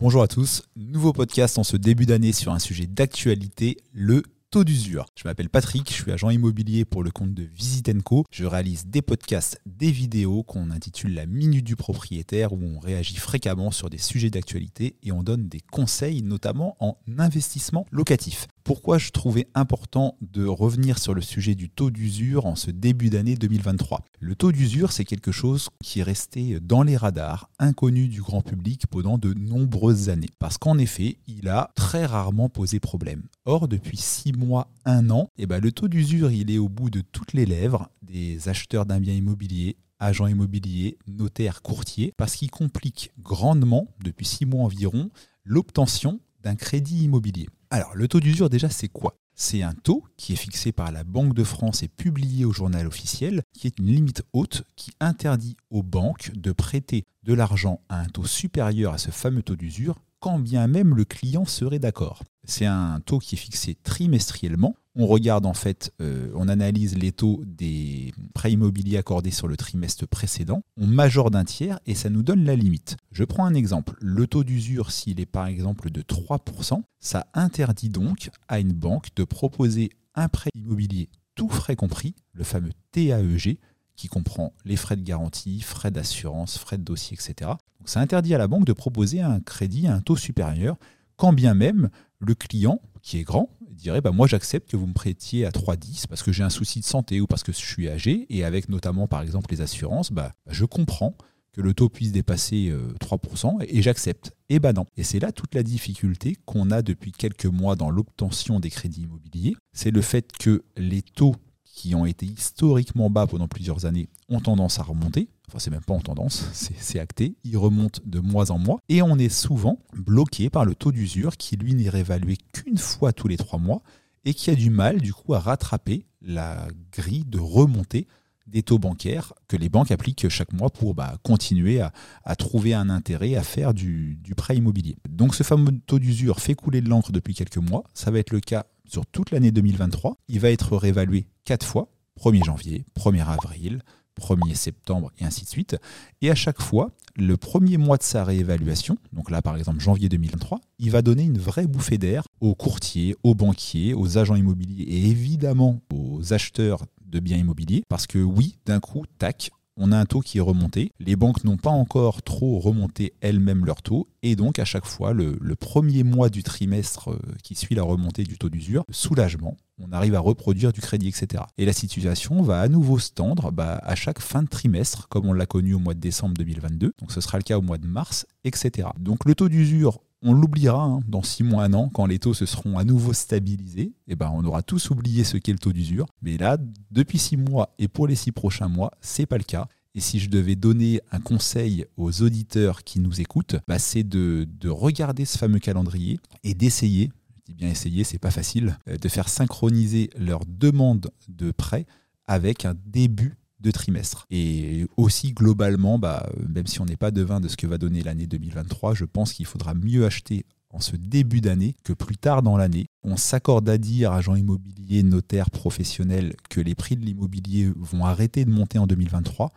Bonjour à tous, nouveau podcast en ce début d'année sur un sujet d'actualité, le taux d'usure. Je m'appelle Patrick, je suis agent immobilier pour le compte de Visitenco. Je réalise des podcasts, des vidéos qu'on intitule la minute du propriétaire où on réagit fréquemment sur des sujets d'actualité et on donne des conseils notamment en investissement locatif. Pourquoi je trouvais important de revenir sur le sujet du taux d'usure en ce début d'année 2023 Le taux d'usure, c'est quelque chose qui est resté dans les radars, inconnu du grand public pendant de nombreuses années. Parce qu'en effet, il a très rarement posé problème. Or, depuis six mois, un an, eh ben, le taux d'usure, il est au bout de toutes les lèvres des acheteurs d'un bien immobilier, agents immobiliers, notaires, courtiers, parce qu'il complique grandement, depuis six mois environ, l'obtention d'un crédit immobilier. Alors, le taux d'usure, déjà, c'est quoi? C'est un taux qui est fixé par la Banque de France et publié au journal officiel, qui est une limite haute qui interdit aux banques de prêter de l'argent à un taux supérieur à ce fameux taux d'usure, quand bien même le client serait d'accord. C'est un taux qui est fixé trimestriellement on regarde en fait, euh, on analyse les taux des prêts immobiliers accordés sur le trimestre précédent, on majore d'un tiers et ça nous donne la limite. Je prends un exemple. Le taux d'usure, s'il est par exemple de 3%, ça interdit donc à une banque de proposer un prêt immobilier tout frais compris, le fameux TAEG, qui comprend les frais de garantie, frais d'assurance, frais de dossier, etc. Donc ça interdit à la banque de proposer un crédit à un taux supérieur, quand bien même le client, qui est grand, dirait bah, moi j'accepte que vous me prêtiez à 3,10 parce que j'ai un souci de santé ou parce que je suis âgé et avec notamment par exemple les assurances, bah, je comprends que le taux puisse dépasser 3% euh, et j'accepte. Et ben non. Et c'est là toute la difficulté qu'on a depuis quelques mois dans l'obtention des crédits immobiliers. C'est le fait que les taux qui ont été historiquement bas pendant plusieurs années ont tendance à remonter. Enfin, c'est même pas en tendance, c'est acté. Ils remontent de mois en mois. Et on est souvent bloqué par le taux d'usure qui, lui, n'est réévalué qu'une fois tous les trois mois et qui a du mal, du coup, à rattraper la grille de remontée des taux bancaires que les banques appliquent chaque mois pour bah, continuer à, trouver un intérêt à faire du, du prêt immobilier. Donc ce fameux taux d'usure fait couler de l'encre depuis quelques mois. Ça va être le cas sur toute l'année 2023. Il va être réévalué quatre fois, 1er janvier, 1er avril, 1er septembre et ainsi de suite. Et à chaque fois, le premier mois de sa réévaluation, donc là par exemple janvier 2023, il va donner une vraie bouffée d'air aux courtiers, aux banquiers, aux agents immobiliers et évidemment aux acheteurs de biens immobiliers. Parce que oui, d'un coup, tac, on a un taux qui est remonté. Les banques n'ont pas encore trop remonté elles-mêmes leur taux. Et donc, à chaque fois, le, premier mois du trimestre euh, qui suit la remontée du taux d'usure, soulagement, on arrive à reproduire du crédit, etc. Et la situation va à nouveau se tendre bah, à chaque fin de trimestre, comme on l'a connu au mois de décembre 2022. Donc, ce sera le cas au mois de mars, etc. Donc, le taux d'usure on l'oubliera hein, dans six mois, un an, quand les taux se seront à nouveau stabilisés. Et eh ben, on aura tous oublié ce qu'est le taux d'usure. Mais là, depuis six mois et pour les six prochains mois, c'est pas le cas. Et si je devais donner un conseil aux auditeurs qui nous écoutent, bah, c'est de, de regarder ce fameux calendrier et d'essayer, je dis bien essayer, c'est pas facile, euh, de faire synchroniser leur demande de prêt avec un début de trimestre. Et aussi globalement, bah, même si on n'est pas devin de ce que va donner l'année 2023, je pense qu'il faudra mieux acheter en ce début d'année que plus tard dans l'année. On s'accorde à dire, agents immobiliers, notaires, professionnels, que les prix de l'immobilier vont arrêter de monter en 2023.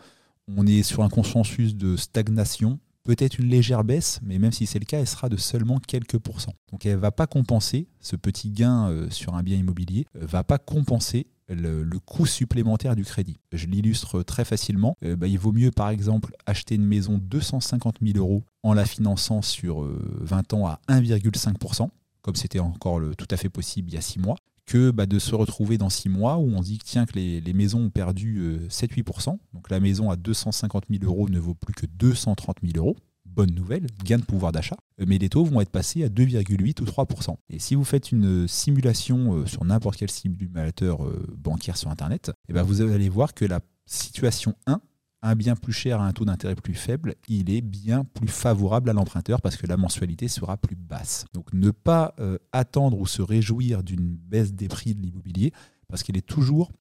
On est sur un consensus de stagnation, peut-être une légère baisse, mais même si c'est le cas, elle sera de seulement quelques pourcents. Donc elle ne va pas compenser, ce petit gain euh, sur un bien immobilier, ne euh, va pas compenser le, coût supplémentaire du crédit. Je l'illustre très facilement. Euh, bah, il vaut mieux, par exemple, acheter une maison 250 000 euros en la finançant sur 20 ans à 1,5%, comme c'était encore tout à fait possible il y a 6 mois, que bah, de se retrouver dans 6 mois où on dit que tiens que les, maisons ont perdu 7-8%. Donc la maison à 250 000 euros ne vaut plus que 230 000 euros bonne nouvelle, gain de pouvoir d'achat, euh, mais les taux vont être passés à 2,8 ou 3%. Et si vous faites une simulation euh, sur n'importe quel simulateur euh, bancaire sur Internet, eh ben vous allez voir que la situation 1 un bien plus cher à un taux d'intérêt plus faible, il est bien plus favorable à l'emprunteur parce que la mensualité sera plus basse. Donc ne pas attendre ou se réjouir d'une baisse des prix de l'immobilier parce qu'il est toujours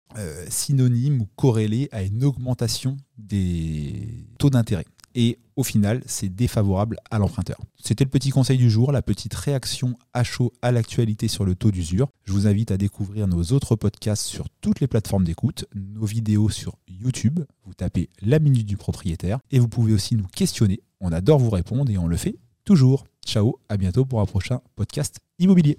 synonyme ou corrélé à une augmentation des taux d'intérêt et au final, c'est défavorable à l'emprunteur. C'était le petit conseil du jour, la petite réaction à chaud à l'actualité sur le taux d'usure. Je vous invite à découvrir nos autres podcasts sur toutes les plateformes d'écoute, nos vidéos sur YouTube. Vous tapez la minute du propriétaire et vous pouvez aussi nous questionner. On adore vous répondre et on le fait toujours. Ciao, à bientôt pour un prochain podcast immobilier.